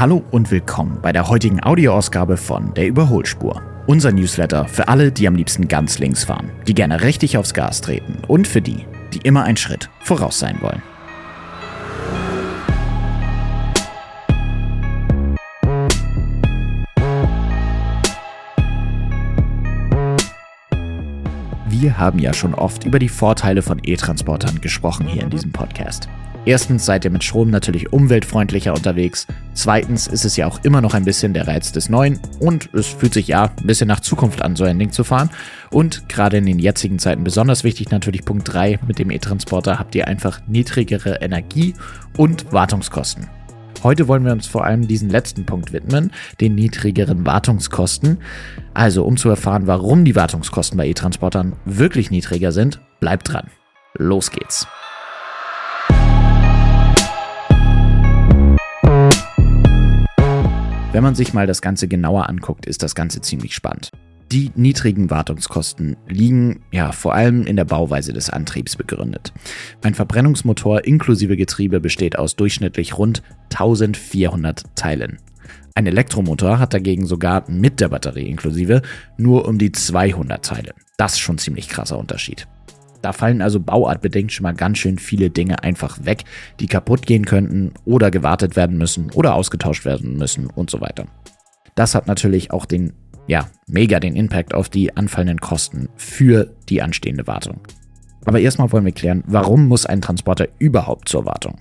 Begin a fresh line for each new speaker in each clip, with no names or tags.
Hallo und willkommen bei der heutigen Audioausgabe von Der Überholspur. Unser Newsletter für alle, die am liebsten ganz links fahren, die gerne richtig aufs Gas treten und für die, die immer einen Schritt voraus sein wollen. Wir haben ja schon oft über die Vorteile von E-Transportern gesprochen hier in diesem Podcast. Erstens seid ihr mit Strom natürlich umweltfreundlicher unterwegs. Zweitens ist es ja auch immer noch ein bisschen der Reiz des Neuen und es fühlt sich ja ein bisschen nach Zukunft an, so ein Ding zu fahren. Und gerade in den jetzigen Zeiten besonders wichtig natürlich Punkt 3, mit dem E-Transporter habt ihr einfach niedrigere Energie- und Wartungskosten. Heute wollen wir uns vor allem diesen letzten Punkt widmen, den niedrigeren Wartungskosten. Also, um zu erfahren, warum die Wartungskosten bei E-Transportern wirklich niedriger sind, bleibt dran. Los geht's. Wenn man sich mal das Ganze genauer anguckt, ist das Ganze ziemlich spannend. Die niedrigen Wartungskosten liegen ja vor allem in der Bauweise des Antriebs begründet. Ein Verbrennungsmotor inklusive Getriebe besteht aus durchschnittlich rund 1400 Teilen. Ein Elektromotor hat dagegen sogar mit der Batterie inklusive nur um die 200 Teile. Das ist schon ziemlich krasser Unterschied. Da fallen also bauartbedingt schon mal ganz schön viele Dinge einfach weg, die kaputt gehen könnten oder gewartet werden müssen oder ausgetauscht werden müssen und so weiter. Das hat natürlich auch den, ja, mega den Impact auf die anfallenden Kosten für die anstehende Wartung. Aber erstmal wollen wir klären, warum muss ein Transporter überhaupt zur Wartung?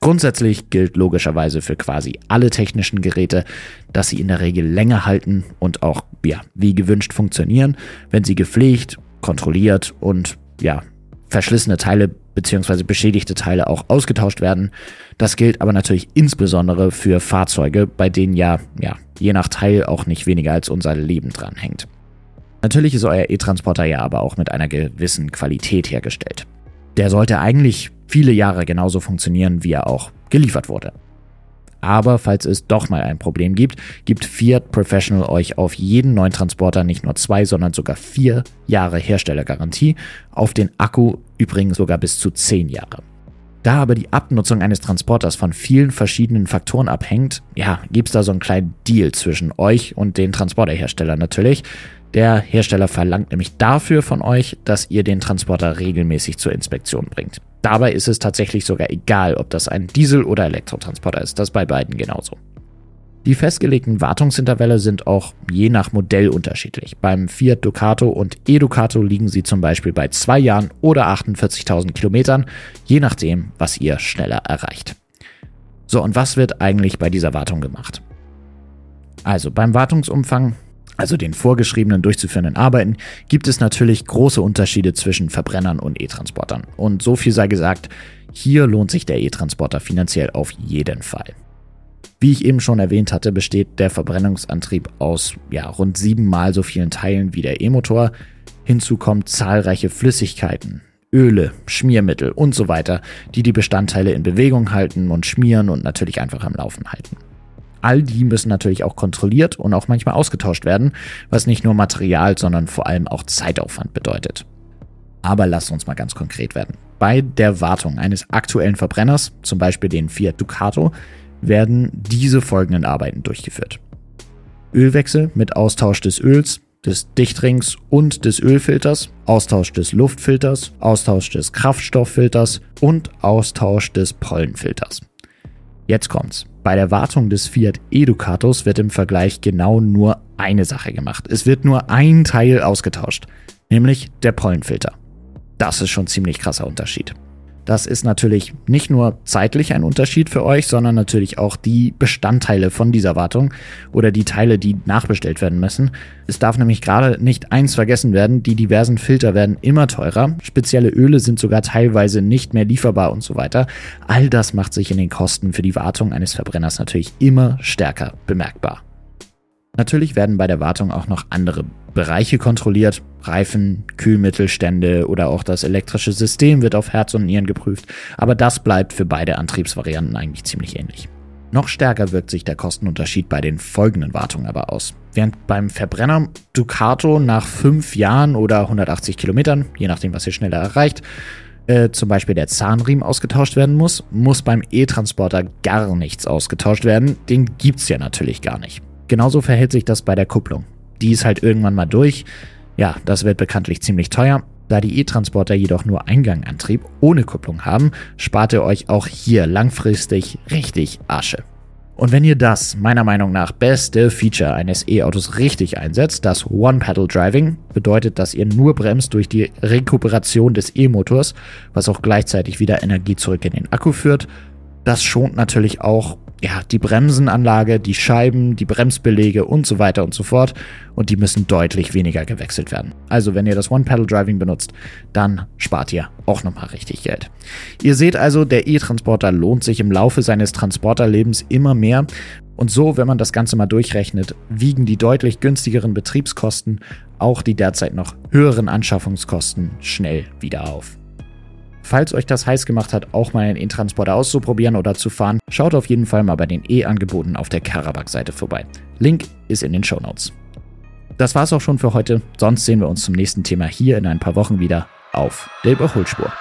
Grundsätzlich gilt logischerweise für quasi alle technischen Geräte, dass sie in der Regel länger halten und auch, ja, wie gewünscht funktionieren, wenn sie gepflegt, kontrolliert und ja, verschlissene Teile bzw. beschädigte Teile auch ausgetauscht werden. Das gilt aber natürlich insbesondere für Fahrzeuge, bei denen ja, ja, je nach Teil auch nicht weniger als unser Leben dran hängt. Natürlich ist euer E-Transporter ja aber auch mit einer gewissen Qualität hergestellt. Der sollte eigentlich viele Jahre genauso funktionieren, wie er auch geliefert wurde. Aber falls es doch mal ein Problem gibt, gibt Fiat Professional euch auf jeden neuen Transporter nicht nur zwei, sondern sogar vier Jahre Herstellergarantie, auf den Akku übrigens sogar bis zu zehn Jahre. Da aber die Abnutzung eines Transporters von vielen verschiedenen Faktoren abhängt, ja, gibt's da so einen kleinen Deal zwischen euch und den Transporterherstellern natürlich. Der Hersteller verlangt nämlich dafür von euch, dass ihr den Transporter regelmäßig zur Inspektion bringt. Dabei ist es tatsächlich sogar egal, ob das ein Diesel- oder Elektrotransporter ist. Das bei beiden genauso. Die festgelegten Wartungsintervalle sind auch je nach Modell unterschiedlich. Beim Fiat Ducato und E-Ducato liegen sie zum Beispiel bei zwei Jahren oder 48.000 Kilometern, je nachdem, was ihr schneller erreicht. So, und was wird eigentlich bei dieser Wartung gemacht? Also beim Wartungsumfang also den vorgeschriebenen durchzuführenden Arbeiten, gibt es natürlich große Unterschiede zwischen Verbrennern und E-Transportern. Und so viel sei gesagt, hier lohnt sich der E-Transporter finanziell auf jeden Fall. Wie ich eben schon erwähnt hatte, besteht der Verbrennungsantrieb aus ja, rund siebenmal so vielen Teilen wie der E-Motor. Hinzu kommen zahlreiche Flüssigkeiten, Öle, Schmiermittel und so weiter, die die Bestandteile in Bewegung halten und schmieren und natürlich einfach am Laufen halten. All die müssen natürlich auch kontrolliert und auch manchmal ausgetauscht werden, was nicht nur Material, sondern vor allem auch Zeitaufwand bedeutet. Aber lasst uns mal ganz konkret werden. Bei der Wartung eines aktuellen Verbrenners, zum Beispiel den Fiat Ducato, werden diese folgenden Arbeiten durchgeführt. Ölwechsel mit Austausch des Öls, des Dichtrings und des Ölfilters, Austausch des Luftfilters, Austausch des Kraftstofffilters und Austausch des Pollenfilters. Jetzt kommt's. Bei der Wartung des Fiat Educatos wird im Vergleich genau nur eine Sache gemacht. Es wird nur ein Teil ausgetauscht, nämlich der Pollenfilter. Das ist schon ein ziemlich krasser Unterschied. Das ist natürlich nicht nur zeitlich ein Unterschied für euch, sondern natürlich auch die Bestandteile von dieser Wartung oder die Teile, die nachbestellt werden müssen. Es darf nämlich gerade nicht eins vergessen werden, die diversen Filter werden immer teurer, spezielle Öle sind sogar teilweise nicht mehr lieferbar und so weiter. All das macht sich in den Kosten für die Wartung eines Verbrenners natürlich immer stärker bemerkbar. Natürlich werden bei der Wartung auch noch andere Bereiche kontrolliert. Reifen, Kühlmittelstände oder auch das elektrische System wird auf Herz und Nieren geprüft. Aber das bleibt für beide Antriebsvarianten eigentlich ziemlich ähnlich. Noch stärker wirkt sich der Kostenunterschied bei den folgenden Wartungen aber aus. Während beim Verbrenner Ducato nach 5 Jahren oder 180 Kilometern, je nachdem was ihr schneller erreicht, äh, zum Beispiel der Zahnriemen ausgetauscht werden muss, muss beim E-Transporter gar nichts ausgetauscht werden. Den gibt's ja natürlich gar nicht. Genauso verhält sich das bei der Kupplung. Die ist halt irgendwann mal durch. Ja, das wird bekanntlich ziemlich teuer. Da die E-Transporter jedoch nur Eingangantrieb ohne Kupplung haben, spart ihr euch auch hier langfristig richtig Asche. Und wenn ihr das, meiner Meinung nach, beste Feature eines E-Autos richtig einsetzt, das One-Pedal-Driving, bedeutet, dass ihr nur bremst durch die Rekuperation des E-Motors, was auch gleichzeitig wieder Energie zurück in den Akku führt, das schont natürlich auch ja, die Bremsenanlage, die Scheiben, die Bremsbelege und so weiter und so fort. Und die müssen deutlich weniger gewechselt werden. Also, wenn ihr das One-Pedal-Driving benutzt, dann spart ihr auch nochmal richtig Geld. Ihr seht also, der E-Transporter lohnt sich im Laufe seines Transporterlebens immer mehr. Und so, wenn man das Ganze mal durchrechnet, wiegen die deutlich günstigeren Betriebskosten auch die derzeit noch höheren Anschaffungskosten schnell wieder auf. Falls euch das heiß gemacht hat, auch mal einen E-Transporter auszuprobieren oder zu fahren, schaut auf jeden Fall mal bei den E-Angeboten auf der Karabakh-Seite vorbei. Link ist in den Show Notes. Das war's auch schon für heute. Sonst sehen wir uns zum nächsten Thema hier in ein paar Wochen wieder auf der Überholspur.